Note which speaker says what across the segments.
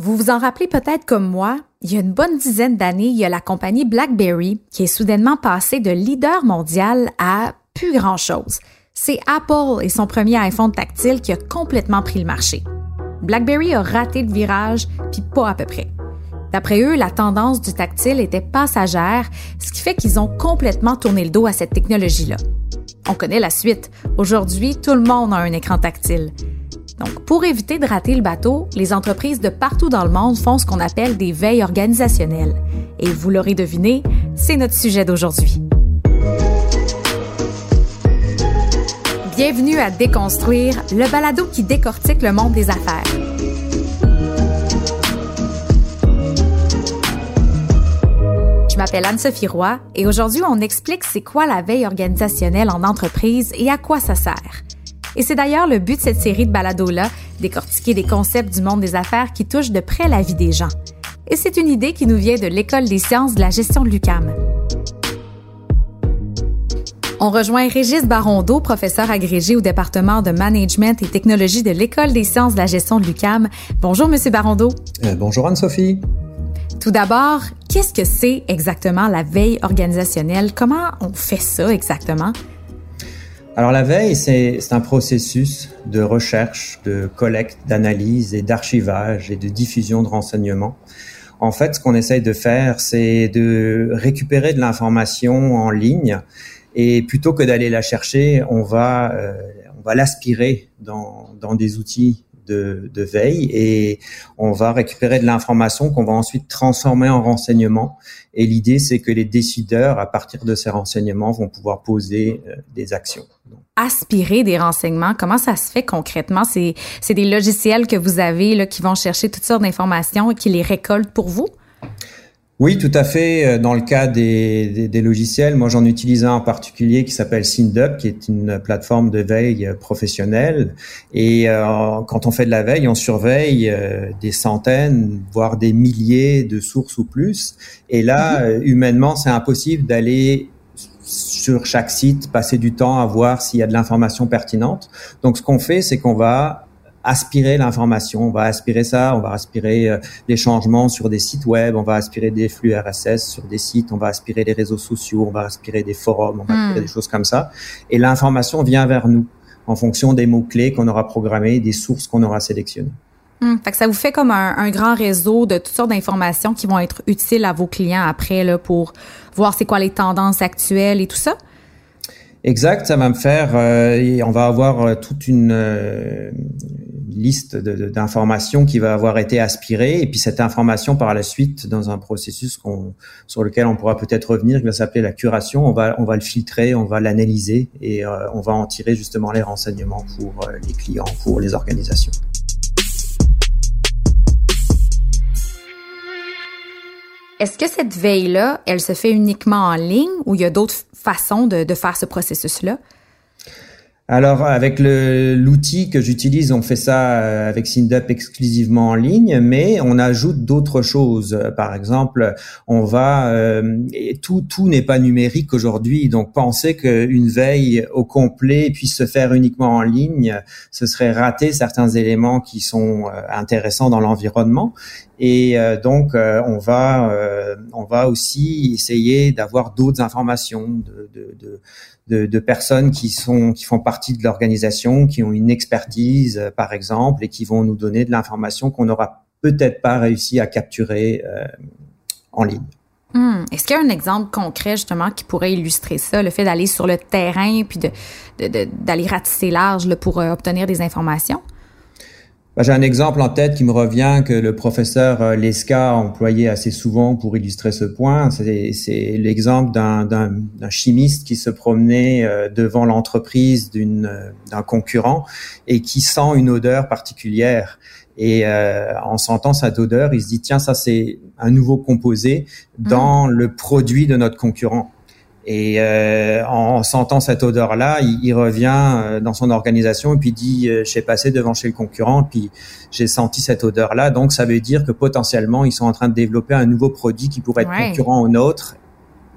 Speaker 1: Vous vous en rappelez peut-être comme moi, il y a une bonne dizaine d'années, il y a la compagnie BlackBerry qui est soudainement passée de leader mondial à plus grand-chose. C'est Apple et son premier iPhone tactile qui a complètement pris le marché. BlackBerry a raté le virage, puis pas à peu près. D'après eux, la tendance du tactile était passagère, ce qui fait qu'ils ont complètement tourné le dos à cette technologie-là. On connaît la suite. Aujourd'hui, tout le monde a un écran tactile. Donc, pour éviter de rater le bateau, les entreprises de partout dans le monde font ce qu'on appelle des veilles organisationnelles. Et vous l'aurez deviné, c'est notre sujet d'aujourd'hui. Bienvenue à Déconstruire, le balado qui décortique le monde des affaires. Je m'appelle Anne-Sophie Roy et aujourd'hui, on explique c'est quoi la veille organisationnelle en entreprise et à quoi ça sert. Et c'est d'ailleurs le but de cette série de balados-là, décortiquer des concepts du monde des affaires qui touchent de près la vie des gens. Et c'est une idée qui nous vient de l'École des sciences de la gestion de l'UCAM. On rejoint Régis Barondeau, professeur agrégé au département de management et technologie de l'École des sciences de la gestion de l'UCAM. Bonjour, Monsieur Barondeau.
Speaker 2: Euh, bonjour, Anne-Sophie.
Speaker 1: Tout d'abord, qu'est-ce que c'est exactement la veille organisationnelle? Comment on fait ça exactement?
Speaker 2: Alors la veille, c'est un processus de recherche, de collecte, d'analyse et d'archivage et de diffusion de renseignements. En fait, ce qu'on essaye de faire, c'est de récupérer de l'information en ligne et plutôt que d'aller la chercher, on va, euh, on va l'aspirer dans, dans des outils de, veille et on va récupérer de l'information qu'on va ensuite transformer en renseignements. Et l'idée, c'est que les décideurs, à partir de ces renseignements, vont pouvoir poser euh, des actions.
Speaker 1: Aspirer des renseignements, comment ça se fait concrètement? C'est, des logiciels que vous avez là, qui vont chercher toutes sortes d'informations et qui les récoltent pour vous?
Speaker 2: Oui, tout à fait. Euh, dans le cas des, des, logiciels, moi j'en utilise un en particulier qui s'appelle SynDup, qui est une plateforme de veille euh, professionnelle. Et euh, quand on fait de la veille, on surveille des centaines, voire des milliers de sources ou plus. Et là, mhm. humainement, c'est impossible d'aller sur chaque site, passer du temps à voir s'il y a de l'information pertinente. Donc ce qu'on fait, c'est qu'on va aspirer l'information, on va aspirer ça, on va aspirer euh, les changements sur des sites web, on va aspirer des flux RSS sur des sites, on va aspirer les réseaux sociaux, on va aspirer des forums, on va aspirer hmm. des choses comme ça. Et l'information vient vers nous en fonction des mots-clés qu'on aura programmés, des sources qu'on aura sélectionnées.
Speaker 1: Hmm. fait que ça vous fait comme un, grand réseau de toutes sortes d'informations qui vont être utiles à vos clients après là, pour voir c'est quoi les tendances actuelles et tout ça?
Speaker 2: Exact, ça va me faire, euh, on va avoir euh, toute une, euh, liste d'informations qui va avoir été aspirée et puis cette information par la suite dans un processus sur lequel on pourra peut-être revenir qui va s'appeler la curation on va on va le filtrer on va l'analyser et euh, on va en tirer justement les renseignements pour les clients pour les organisations.
Speaker 1: Est-ce que cette veille-là, elle se fait uniquement en ligne ou il y a d'autres façons de faire ce processus-là?
Speaker 2: Alors avec l'outil que j'utilise, on fait ça euh, avec SynDup exclusivement en ligne, mais on ajoute d'autres choses. Par exemple, on va euh, tout tout n'est pas numérique aujourd'hui, donc penser qu'une veille au complet puisse se faire uniquement en ligne, ce serait rater certains éléments qui sont euh, intéressants dans l'environnement. Et donc on va on va aussi essayer d'avoir d'autres informations de, de, de de, de, personnes qui sont qui font partie de l'organisation, qui ont une expertise, euh, par exemple, et qui vont nous donner de l'information qu'on n'aura peut-être pas réussi à capturer euh, en ligne.
Speaker 1: Hmm. Est-ce qu'il y a un exemple concret justement qui pourrait illustrer ça, le fait d'aller sur le terrain puis de, d'aller ratisser large pour euh, obtenir des informations?
Speaker 2: Bah, j'ai un exemple en tête qui me revient que le professeur euh, Lesca a employé assez souvent pour illustrer ce point. C'est l'exemple d'un chimiste qui se promenait euh, devant l'entreprise euh, d'un concurrent et qui sent une odeur particulière. Et en sentant cette odeur, il se dit tiens ça c'est un nouveau composé dans mmh. le produit de notre concurrent. Et euh, en sentant cette odeur-là, il, revient euh, dans son organisation et puis dit euh, j'ai passé devant chez le concurrent, puis j'ai senti cette odeur-là. Donc ça veut dire que potentiellement ils sont en train de développer un nouveau produit qui pourrait être concurrent au nôtre.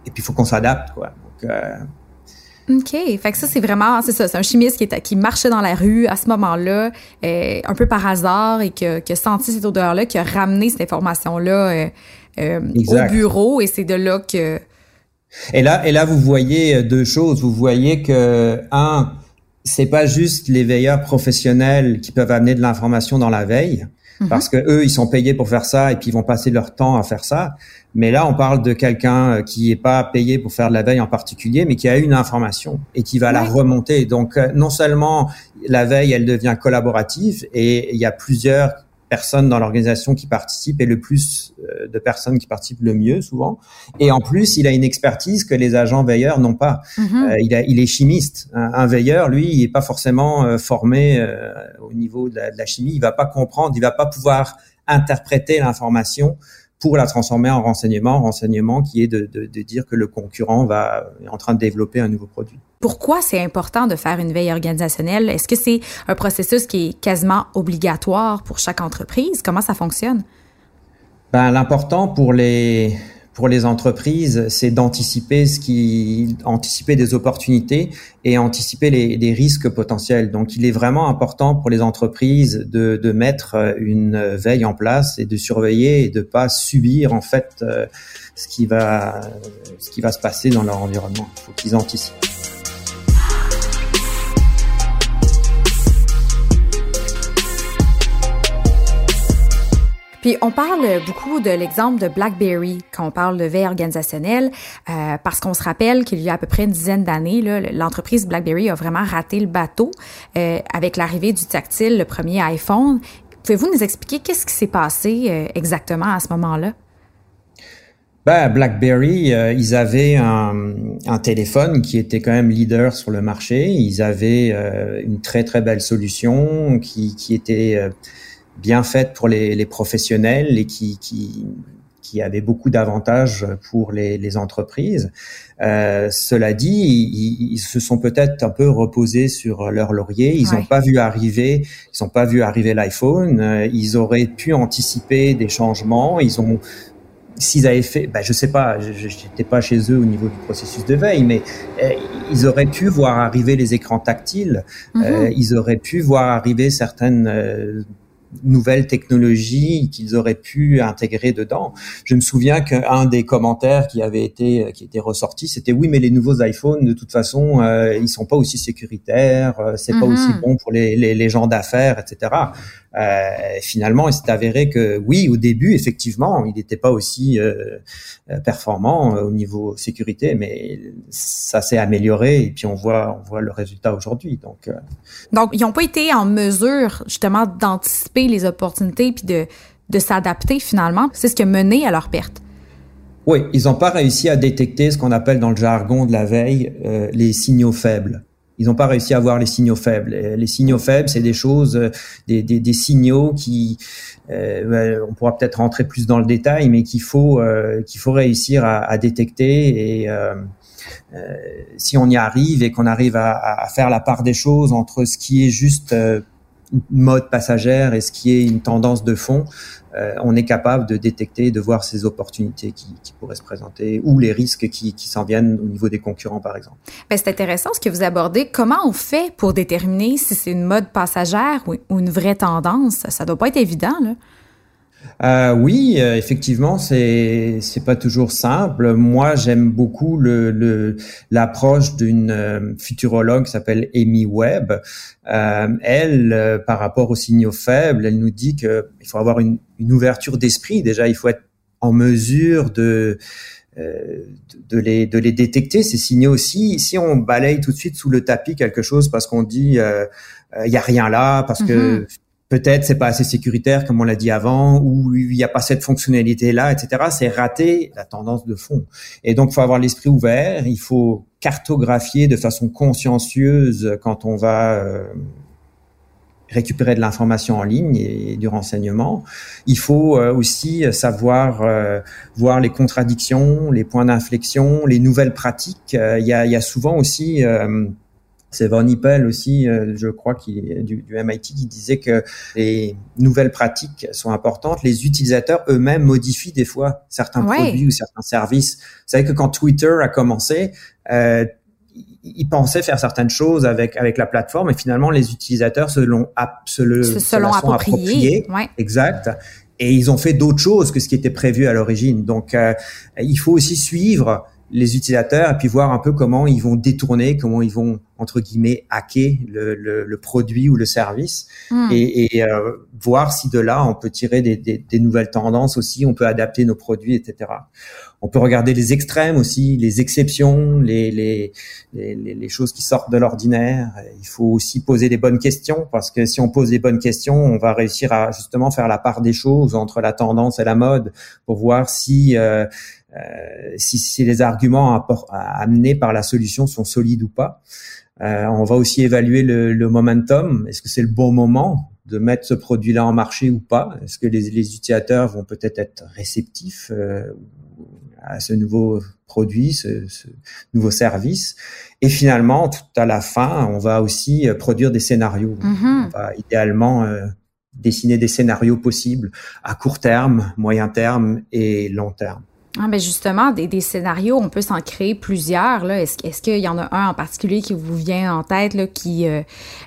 Speaker 2: Et puis il faut qu'on s'adapte, quoi. Donc,
Speaker 1: OK. Fait que ça, c'est vraiment, c'est ça, c'est un chimiste qui, est, qui marchait dans la rue à ce moment-là, euh, un peu par hasard, et qui a, senti cette odeur-là, qui a ramené cette information-là euh, euh, au bureau, et c'est de là que...
Speaker 2: Et là, et là, vous voyez deux choses. Vous voyez que, un, c'est pas juste les veilleurs professionnels qui peuvent amener de l'information dans la veille, mhm. parce que eux, ils sont payés pour faire ça, et puis ils vont passer leur temps à faire ça. Mais là, on parle de quelqu'un euh, qui n'est pas payé pour faire de la veille en particulier, mais qui a une information et qui va la remonter. Donc, euh, non seulement la veille, elle devient collaborative et il y a plusieurs personnes dans l'organisation qui participent et le plus euh, de personnes qui participent le mieux souvent. Et en plus, il a une expertise que les agents veilleurs n'ont pas. Il, a, il est chimiste. Un, veilleur, lui, il n'est pas forcément formé au niveau de la, de la, chimie. Il va pas comprendre, il va pas pouvoir interpréter l'information pour la transformer en renseignement, renseignement qui est de, de, de, dire que le concurrent va est en train de développer un nouveau produit.
Speaker 1: Pourquoi c'est important de faire une veille organisationnelle? Est-ce que c'est un processus qui est quasiment obligatoire pour chaque entreprise? Comment ça fonctionne?
Speaker 2: Ben l'important pour les pour les entreprises, c'est d'anticiper ce qui, anticiper des opportunités et anticiper les, risques potentiels. Donc, il est vraiment important pour les entreprises de, de mettre une veille en place et de surveiller et de pas subir en fait euh, ce qui va, ce qui va se passer dans leur environnement. Il faut qu'ils anticipent.
Speaker 1: Puis on parle beaucoup de l'exemple de BlackBerry quand on parle de veille organisationnelle, euh, parce qu'on se rappelle qu'il y a à peu près une dizaine d'années, l'entreprise BlackBerry a vraiment raté le bateau euh, avec l'arrivée du tactile, le premier iPhone. Pouvez-vous nous expliquer qu'est-ce qui s'est passé euh, exactement à ce moment-là?
Speaker 2: Ben, BlackBerry, euh, ils avaient un, un, téléphone qui était quand même leader sur le marché. Ils avaient euh, une très très belle solution qui, qui était bien faite pour les, les, professionnels et qui, qui, qui avait beaucoup d'avantages pour les, les entreprises. Euh, cela dit, ils, ils, se sont peut-être un peu reposés sur leur laurier. Ils n'ont pas vu arriver, ils n'ont pas vu arriver l'iPhone. Ils auraient pu anticiper des changements. Ils ont s'ils avaient fait, ben je sais pas, je n'étais pas chez eux au niveau du processus de veille, mais euh, ils auraient pu voir arriver les écrans tactiles, mm-hmm. euh, ils auraient pu voir arriver certaines euh, nouvelles technologies qu'ils auraient pu intégrer dedans. Je me souviens qu'un des commentaires qui avait été qui était ressorti, c'était oui, mais les nouveaux iPhones, de toute façon, euh, ils sont pas aussi sécuritaires, euh, c'est pas aussi mhm. bon pour les, les, les gens d'affaires, etc. Euh, finalement, il s'est avéré que oui, au début, effectivement, il n'était pas aussi euh, performant au niveau sécurité, mais ça s'est amélioré et puis on voit on voit le résultat aujourd'hui. Donc,
Speaker 1: donc ils n'ont pas été en mesure justement d'anticiper les opportunités puis de, de s'adapter finalement. C'est ce qui a mené à leur perte.
Speaker 2: Oui, ils n'ont pas réussi à détecter ce qu'on appelle dans le jargon de la veille euh, les signaux faibles. Ils n'ont pas réussi à voir les signaux faibles. Les signaux faibles, c'est des choses, euh, des, signaux qui, euh, on pourra peut-être rentrer plus dans le détail, mais qu'il faut euh, qu'il faut réussir à, détecter et si on y arrive et qu'on arrive à, faire la part des choses entre ce qui est juste mode passagère et ce qui est une tendance de fond, euh, on est capable de détecter, de voir ces opportunités qui, pourraient se présenter ou les risques qui, s'en viennent au niveau des concurrents, par exemple.
Speaker 1: Ben, c'est intéressant ce que vous abordez. Comment on fait pour déterminer si c'est une mode passagère ou, une vraie tendance? Ça doit pas être évident, là.
Speaker 2: Euh, oui, euh, effectivement, c'est c'est pas toujours simple. Moi, j'aime beaucoup le l'approche d'une euh, futurologue qui s'appelle Amy Webb. Euh, elle, par rapport aux signaux faibles, elle nous dit que il faut avoir une, une ouverture d'esprit. Déjà, il faut être en mesure de de les, de les détecter, ces signaux aussi. Si on balaye tout de suite sous le tapis quelque chose parce qu'on dit il y a rien là, parce que mm-hmm peut-être c'est pas assez sécuritaire comme on l'a dit avant, ou il n'y a pas cette fonctionnalité là, etc. C'est rater la tendance de fond. Et donc, faut avoir l'esprit ouvert. Il faut cartographier de façon consciencieuse quand on va euh, récupérer de l'information en ligne et du renseignement. Il faut euh, aussi savoir euh, voir les contradictions, les points d'inflexion, les nouvelles pratiques. Il y a souvent aussi c'est Von Hippel aussi, euh, je crois, qui du, du MIT, qui disait que les nouvelles pratiques sont importantes. Les utilisateurs eux-mêmes modifient des fois certains produits ou certains services. Vous savez que quand Twitter a commencé, euh, ils pensaient faire certaines choses avec avec la plateforme et finalement les utilisateurs se l'ont se le
Speaker 1: se, l'ont approprié,
Speaker 2: exact. Et ils ont fait d'autres choses que ce qui était prévu à l'origine. Donc euh, il faut aussi suivre les utilisateurs et puis voir un peu comment ils vont détourner, comment ils vont entre guillemets hacker le, le, le produit ou le service hmm. et, et euh, voir si de là on peut tirer des, des, des, nouvelles tendances aussi, on peut adapter nos produits, etc. On peut regarder les extrêmes aussi, les exceptions, les, les, les, les choses qui sortent de l'ordinaire. Il faut aussi poser des bonnes questions parce que si on pose des bonnes questions, on va réussir à justement faire la part des choses entre la tendance et la mode pour voir si euh, si, si, les arguments amenés par la solution sont solides ou pas. Euh, on va aussi évaluer le, le momentum. Est-ce que c'est le bon moment de mettre ce produit-là en marché ou pas? Est-ce que les, les, utilisateurs vont peut-être être réceptifs euh, à ce nouveau produit, ce, ce, nouveau service? Et finalement, tout à la fin, on va aussi euh, produire des scénarios. Mm-hmm. On va idéalement euh, dessiner des scénarios possibles à court terme, moyen terme et long terme.
Speaker 1: Ah ben justement, des, des, scénarios, on peut s'en créer plusieurs. Là. Est-ce, est-ce qu'il y en a un en particulier qui vous vient en tête là, qui, euh,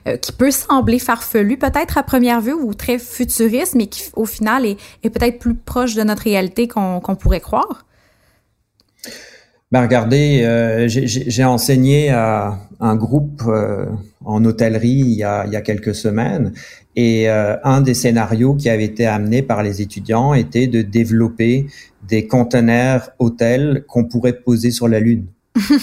Speaker 1: euh, qui peut sembler farfelu peut-être à première vue ou très futuriste, mais qui au final est, est peut-être plus proche de notre réalité qu'on, qu'on pourrait croire?
Speaker 2: Ben regardez, euh, j'ai, enseigné à un groupe euh, en hôtellerie il y, a, il y a quelques semaines et euh, un des scénarios qui avait été amené par les étudiants était de développer des conteneurs hôtels qu'on pourrait poser sur la Lune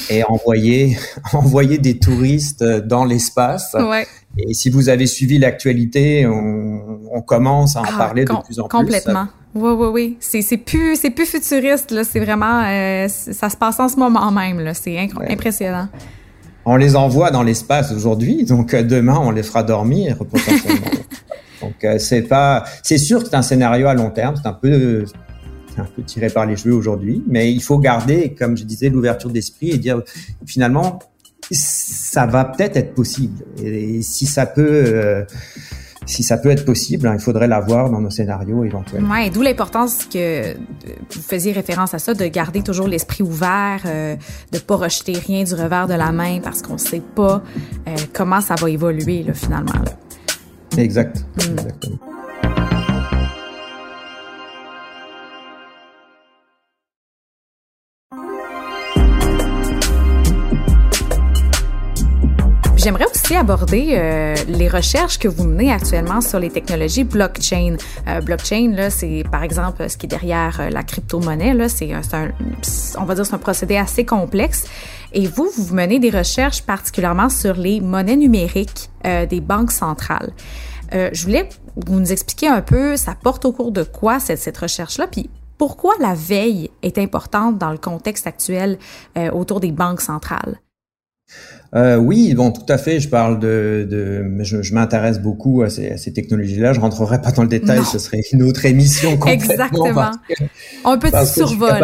Speaker 2: et envoyer envoyer des touristes dans l'espace.
Speaker 1: Ouais.
Speaker 2: Et si vous avez suivi l'actualité, on, on, commence à en ah, parler de plus en
Speaker 1: complètement. plus. Complètement. Oui, oui, oui. C'est, c'est plus, c'est plus futuriste, là. C'est vraiment, euh, ça se passe en ce moment même, là. C'est impressionnant.
Speaker 2: On les envoie dans l'espace aujourd'hui, donc euh, demain, on les fera dormir potentiellement. donc, euh, c'est pas, c'est sûr que c'est un scénario à long terme. C'est un peu, un peu tiré par les cheveux aujourd'hui, mais il faut garder, comme je disais, l'ouverture d'esprit et dire finalement, ça va peut-être être possible. Et, si ça peut, euh, si ça peut être possible, hein, il faudrait l'avoir dans nos scénarios éventuellement.
Speaker 1: Ouais, d'où l'importance que vous faisiez référence à ça, de garder toujours l'esprit ouvert, euh, de pas rejeter rien du revers de la main parce qu'on sait pas euh, comment ça va évoluer là, finalement. Là.
Speaker 2: Exact. Mm. Exactement.
Speaker 1: J'aimerais aussi aborder euh, les recherches que vous menez actuellement sur les technologies blockchain. Euh, blockchain, là, c'est par exemple ce qui est derrière euh, la crypto-monnaie. Là, c'est un, on va dire, c'est un procédé assez complexe. Et vous, vous menez des recherches particulièrement sur les monnaies numériques euh, des banques centrales. Euh, je voulais vous nous expliquer un peu, ça porte au cours de quoi cette, cette recherche-là, puis pourquoi la veille est importante dans le contexte actuel euh, autour des banques centrales?
Speaker 2: Euh, oui, bon, tout à fait. Je parle de, de je, je m'intéresse beaucoup à ces, à ces technologies-là. Je rentrerai pas dans le détail, non. ce serait une autre émission complètement.
Speaker 1: Exactement. Un petit survol.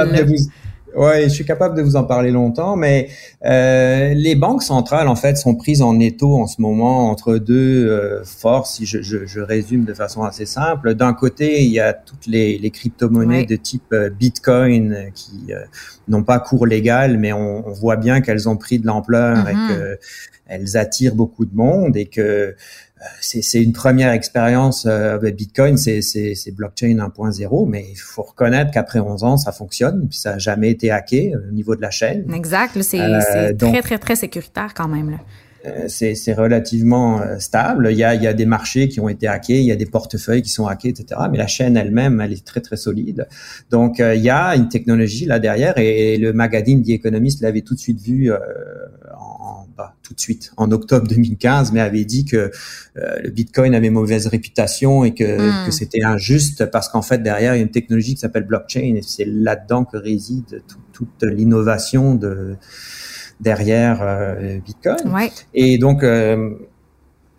Speaker 2: Ouais, je suis capable de vous en parler longtemps, mais euh, les banques centrales en fait sont prises en étau en ce moment entre deux euh, forces. Si je, je, je, résume de façon assez simple, d'un côté il y a toutes les, les crypto-monnaies ouais. de type euh, Bitcoin qui euh, n'ont pas cours légal, mais on, on voit bien qu'elles ont pris de l'ampleur mm -hmm. et qu'elles attirent beaucoup de monde et que c'est une première expérience euh, avec Bitcoin, c'est blockchain 1.0, mais il faut reconnaître qu'après 11 ans, ça fonctionne, puis ça n'a jamais été hacké euh, au niveau de la chaîne.
Speaker 1: Exact, c'est euh, très, très, très sécuritaire quand même. Là
Speaker 2: c'est relativement stable. Il y, a, il y a des marchés qui ont été hackés, il y a des portefeuilles qui sont hackés, etc. Mais la chaîne elle-même, elle est très très solide. Donc il y a une technologie là derrière et, le magazine The Economist l'avait tout de suite vu euh, pas tout de suite, en octobre 2015, mais avait dit que euh, le Bitcoin avait mauvaise réputation et que, mm. que c'était injuste parce qu'en fait derrière il y a une technologie qui s'appelle blockchain et c'est là-dedans que réside tout, toute l'innovation de derrière euh, Bitcoin.
Speaker 1: Ouais.
Speaker 2: Et donc euh,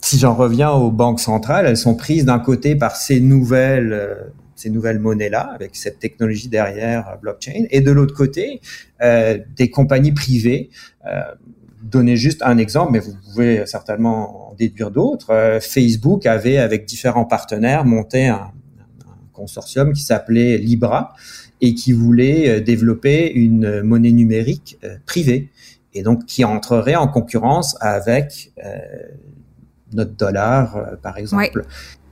Speaker 2: si j'en reviens aux banques centrales, elles sont prises d'un côté par ces nouvelles euh, ces nouvelles monnaies-là, avec cette technologie derrière blockchain, et de l'autre côté, euh, des compagnies privées. Euh, donner juste un exemple, mais vous pouvez certainement en déduire d'autres. Euh, Facebook avait, avec différents partenaires, monté un, un consortium qui s'appelait Libra et qui voulait euh, développer une monnaie numérique euh, privée. Et donc qui entrerait en concurrence avec notre dollar, euh, par exemple.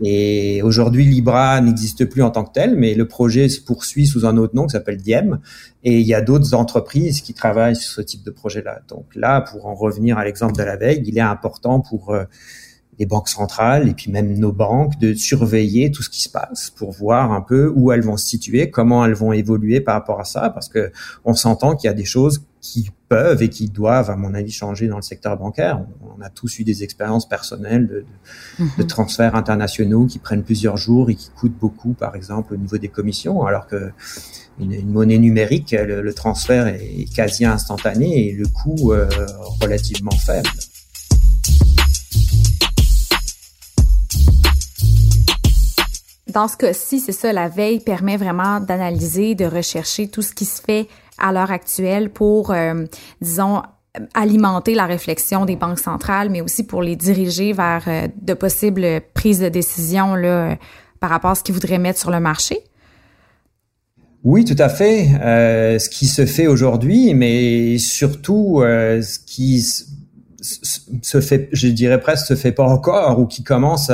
Speaker 2: Et aujourd'hui, Libra n'existe plus en tant que tel, mais le projet se poursuit sous un autre nom qui s'appelle Diem. Et il y a d'autres entreprises qui travaillent sur ce type de projet-là. Donc là, pour en revenir à l'exemple de la veille, il est important pour euh, les banques centrales et puis même nos banques de surveiller tout ce qui se passe pour voir un peu où elles vont se situer, comment elles vont évoluer par rapport à ça, parce que on s'entend qu'il y a des choses qui peuvent et qui doivent, à mon avis, changer dans le secteur bancaire. On, a tous eu des expériences personnelles de, de, de, mhm. transferts internationaux qui prennent plusieurs jours et qui coûtent beaucoup, par exemple, au niveau des commissions, alors que une, une monnaie numérique, le, le, transfert est quasi instantané et le coût euh, relativement faible.
Speaker 1: dans ce cas-ci, c'est ça, la veille permet vraiment d'analyser, de rechercher tout ce qui se fait à l'heure actuelle pour, euh, disons, alimenter la réflexion des banques centrales, mais aussi pour les diriger vers euh, de possibles prises de décision là, par rapport à ce qu'ils voudraient mettre sur le marché?
Speaker 2: Oui, tout à fait. Euh, ce qui se fait aujourd'hui, mais surtout euh, ce qui se fait, je dirais presque, se fait pas encore ou qui commence,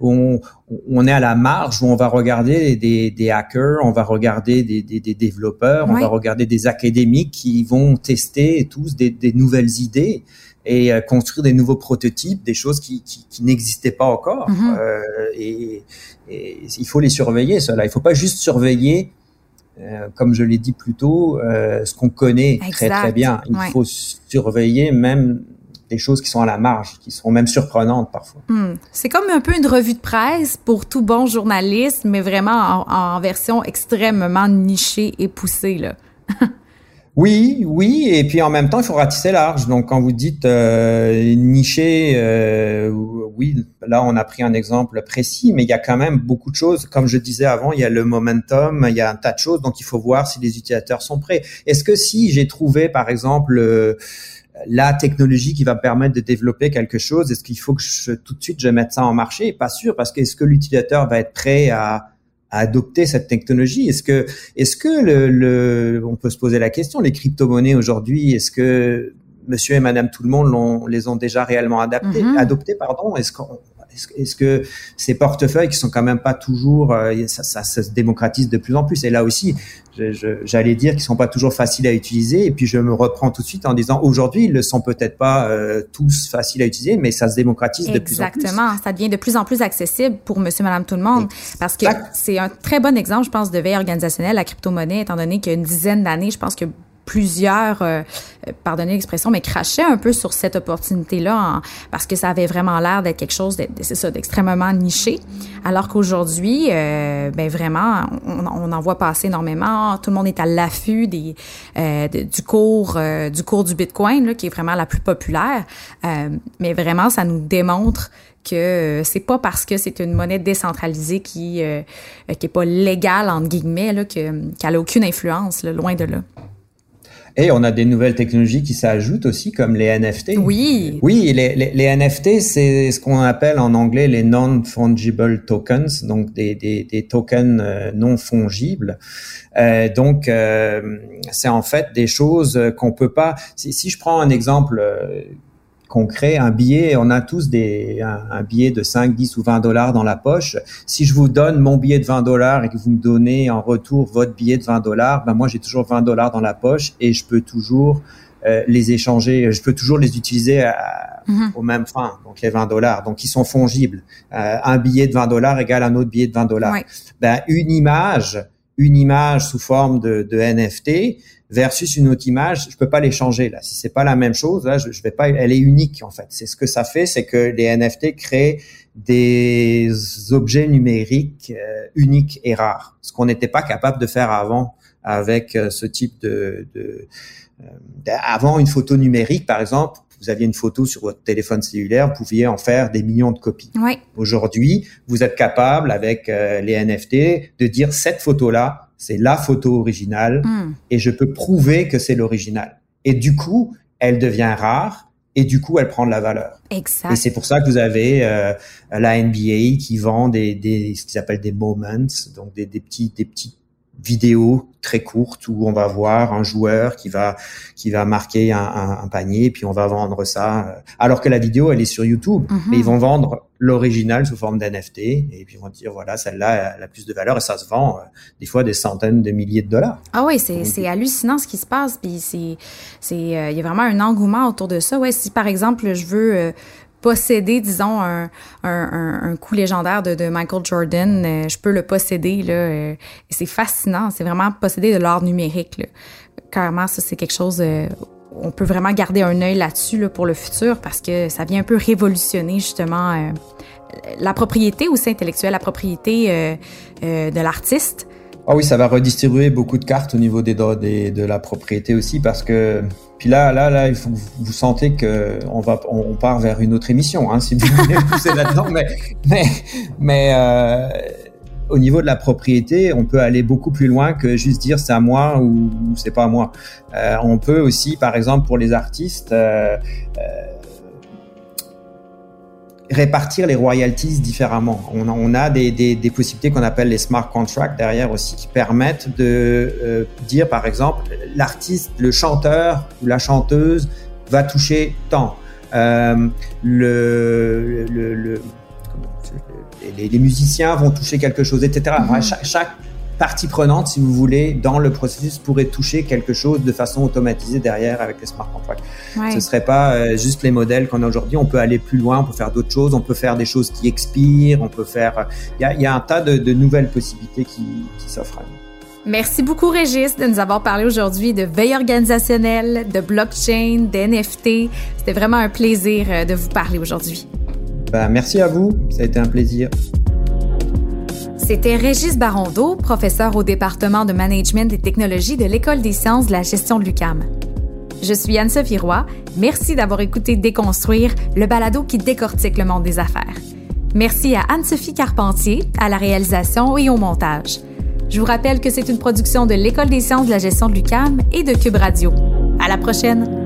Speaker 2: on, on est à la marge où on va regarder des, des hackers, on va regarder des, des, des développeurs, on va regarder des académiques qui vont tester tous des, des nouvelles idées et euh, construire des nouveaux prototypes, des choses qui, qui, qui n'existaient pas encore. Mm-hmm. euh, et, et, il faut les surveiller, cela. Il faut pas juste surveiller euh, comme je l'ai dit plus tôt, euh, ce qu'on connaît très très bien. Il faut surveiller même des choses qui sont à la marge, qui sont même surprenantes parfois.
Speaker 1: Hmm. C'est comme un peu une revue de presse pour tout bon journaliste, mais vraiment en, en version extrêmement nichée et poussée. Là.
Speaker 2: oui, oui, et puis en même temps, il faut ratisser large. Donc quand vous dites euh, niché, euh, oui, là on a pris un exemple précis, mais il y a quand même beaucoup de choses. Comme je disais avant, il y a le momentum, il y a un tas de choses, donc il faut voir si les utilisateurs sont prêts. Est-ce que si j'ai trouvé, par exemple, euh, la technologie qui va permettre de développer quelque chose, est-ce qu'il faut que je, tout de suite je mette ça en marché? Pas sûr, parce que est-ce que l'utilisateur va être prêt à, à adopter cette technologie? Est-ce que, est-ce que le, le, on peut se poser la question, les crypto-monnaies aujourd'hui, est-ce que Monsieur et Madame tout le monde les ont déjà réellement adaptés, mm-hmm. adoptés, pardon Est-ce qu'on est-ce que ces portefeuilles qui sont quand même pas toujours, euh, ça, ça, ça, se démocratise de plus en plus. Et là aussi, j'allais dire qu'ils sont pas toujours faciles à utiliser. Et puis je me reprends tout de suite en disant aujourd'hui, ils ne sont peut-être pas euh, tous faciles à utiliser, mais ça se démocratise de plus en
Speaker 1: plus. Exactement, ça devient de plus en plus accessible pour Monsieur, Madame, tout le monde, parce que c'est un très bon exemple, je pense, de veille organisationnelle la crypto-monnaie, étant donné qu'il y a une dizaine d'années, je pense que plusieurs, euh, pardonnez l'expression, mais crachaient un peu sur cette opportunité-là parce que ça avait vraiment l'air d'être quelque chose, d'extrêmement niché. Alors qu'aujourd'hui, euh, ben vraiment, on, en voit passer énormément. Tout le monde est à l'affût des euh, du cours euh, du cours du Bitcoin, là, qui est vraiment la plus populaire. Euh, mais vraiment, ça nous démontre que c'est pas parce que c'est une monnaie décentralisée qui euh, qui est pas légale entre guillemets là que qu'elle a aucune influence là, loin de là.
Speaker 2: Et on a des nouvelles technologies qui s'ajoutent aussi, comme les NFT.
Speaker 1: Oui.
Speaker 2: Oui, les, les, les NFT, c'est ce qu'on appelle en anglais les non-fungible tokens, donc des, des, des tokens euh, non fongibles. Euh, donc, euh, c'est en fait des choses qu'on peut pas. Si, si je prends un exemple euh, concret, un billet, on a tous des, un, billet de 5, 10 ou 20 dollars dans la poche. Si je vous donne mon billet de 20 dollars et que vous me donnez en retour votre billet de 20 dollars, ben moi j'ai toujours 20 dollars dans la poche et je peux toujours euh, les échanger, je peux toujours les utiliser à, mm-hmm. aux mêmes fins, donc les 20 dollars. Donc ils sont fongibles. Euh, un billet de 20 dollars égale un autre billet de 20 dollars. Ben une image, une image sous forme de, de NFT, versus une autre image, je peux pas les changer là. Si c'est pas la même chose, là, je, je vais pas. Elle est unique en fait. C'est ce que ça fait, c'est que les NFT créent des objets numériques euh, uniques et rares, ce qu'on n'était pas capable de faire avant avec euh, ce type de, de euh, avant une photo numérique par exemple vous aviez une photo sur votre téléphone cellulaire, vous pouviez en faire des millions de copies.
Speaker 1: Oui.
Speaker 2: Aujourd'hui, vous êtes capable, avec les NFT, de dire cette photo-là, c'est la photo originale mm. et je peux prouver que c'est l'original. Et du coup, elle devient rare et du coup, elle prend de la valeur.
Speaker 1: Exact.
Speaker 2: Et c'est pour ça que vous avez euh, la NBA qui vend des, des ce qu'ils appellent des moments, donc des, des petits des petits vidéos très courtes où on va voir un joueur qui va qui va marquer un, un, panier, puis on va vendre ça. Alors que la vidéo, elle est sur YouTube, mhm. mais ils vont vendre l'original sous forme d'NFT et puis ils vont dire voilà celle-là elle a plus de valeur et ça se vend des fois des centaines de milliers de dollars.
Speaker 1: Ah oui, c'est c'est hallucinant ce qui se passe puis c'est c'est il y a vraiment un engouement autour de ça. Ouais, si par exemple je veux posséder, disons, un, un, coup légendaire de, de Michael Jordan, euh, je peux le posséder, là. Euh, c'est fascinant. C'est vraiment posséder de l'art numérique, là. Carrément, ça, c'est quelque chose... Euh, on peut vraiment garder un œil là-dessus là, pour le futur parce que ça vient un peu révolutionner justement la propriété aussi intellectuelle, la propriété de l'artiste.
Speaker 2: Ah oui, ça va redistribuer beaucoup de cartes au niveau des, des de la propriété aussi parce que puis là, là, là, il faut vous sentez que on va, on, part vers une autre émission, hein, si vous voulez pousser là-dedans. Mais, mais, mais euh, au niveau de la propriété, on peut aller beaucoup plus loin que juste dire c'est à moi ou, c'est pas à moi. Euh, on peut aussi, par exemple, pour les artistes. Euh, euh répartir les royalties différemment. On a, on a des, des, des, possibilités qu'on appelle les smart contracts derrière aussi qui permettent de euh, dire par exemple l'artiste, le chanteur ou la chanteuse va toucher tant. Euh, le, le, le, les, les, musiciens vont toucher quelque chose, etc. Chaque partie prenante, si vous voulez, dans le processus pourrait toucher quelque chose de façon automatisée derrière avec les smart contracts. Ouais. Ce serait pas euh, juste les modèles qu'on a aujourd'hui. On peut aller plus loin, on peut faire d'autres choses, on peut faire des choses qui expirent, on peut faire. Il y a, y a, un tas de, de nouvelles possibilités qui, qui s'offrent à nous.
Speaker 1: Merci beaucoup, Régis, de nous avoir parlé aujourd'hui de veille organisationnelle, de blockchain, d'NFT. C'était vraiment un plaisir euh, de vous parler aujourd'hui.
Speaker 2: Ben, merci à vous. Ça a été un plaisir.
Speaker 1: C'était Régis Barondeau, professeur au département de management et technologies de l'École des sciences de la gestion de l'UCAM. Je suis Anne-Sophie Roy. Merci d'avoir écouté Déconstruire, le balado qui décortique le monde des affaires. Merci à Anne-Sophie Carpentier, à la réalisation et au montage. Je vous rappelle que c'est une production de l'École des sciences de la gestion de l'UCAM et de Cube Radio. À la prochaine!